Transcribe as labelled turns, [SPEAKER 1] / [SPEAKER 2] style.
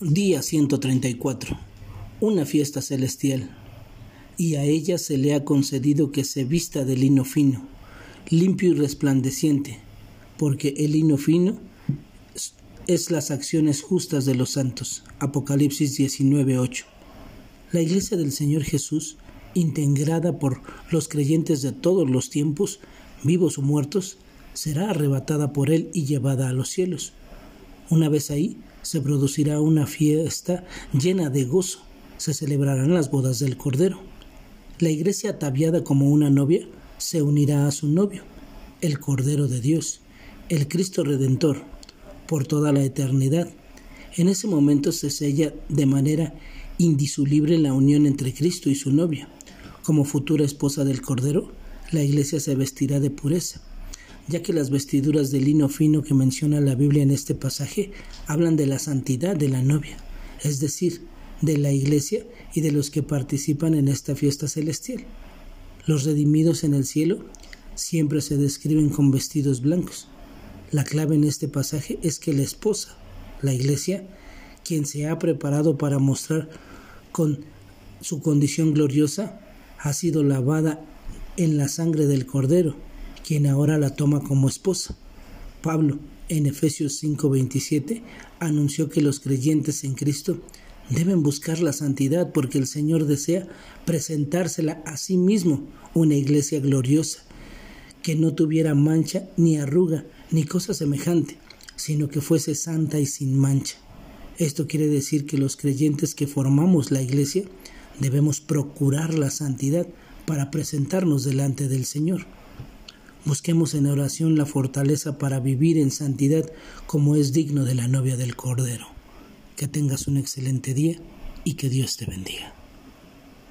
[SPEAKER 1] Día 134. Una fiesta celestial. Y a ella se le ha concedido que se vista de lino fino, limpio y resplandeciente, porque el lino fino es las acciones justas de los santos. Apocalipsis 19:8. La iglesia del Señor Jesús, integrada por los creyentes de todos los tiempos, vivos o muertos, será arrebatada por Él y llevada a los cielos. Una vez ahí, se producirá una fiesta llena de gozo, se celebrarán las bodas del Cordero. La iglesia ataviada como una novia se unirá a su novio, el Cordero de Dios, el Cristo Redentor, por toda la eternidad. En ese momento se sella de manera indisoluble la unión entre Cristo y su novia. Como futura esposa del Cordero, la iglesia se vestirá de pureza ya que las vestiduras de lino fino que menciona la Biblia en este pasaje hablan de la santidad de la novia, es decir, de la iglesia y de los que participan en esta fiesta celestial. Los redimidos en el cielo siempre se describen con vestidos blancos. La clave en este pasaje es que la esposa, la iglesia, quien se ha preparado para mostrar con su condición gloriosa, ha sido lavada en la sangre del Cordero quien ahora la toma como esposa. Pablo, en Efesios 5:27, anunció que los creyentes en Cristo deben buscar la santidad porque el Señor desea presentársela a sí mismo, una iglesia gloriosa, que no tuviera mancha ni arruga ni cosa semejante, sino que fuese santa y sin mancha. Esto quiere decir que los creyentes que formamos la iglesia debemos procurar la santidad para presentarnos delante del Señor. Busquemos en oración la fortaleza para vivir en santidad como es digno de la novia del Cordero. Que tengas un excelente día y que Dios te bendiga.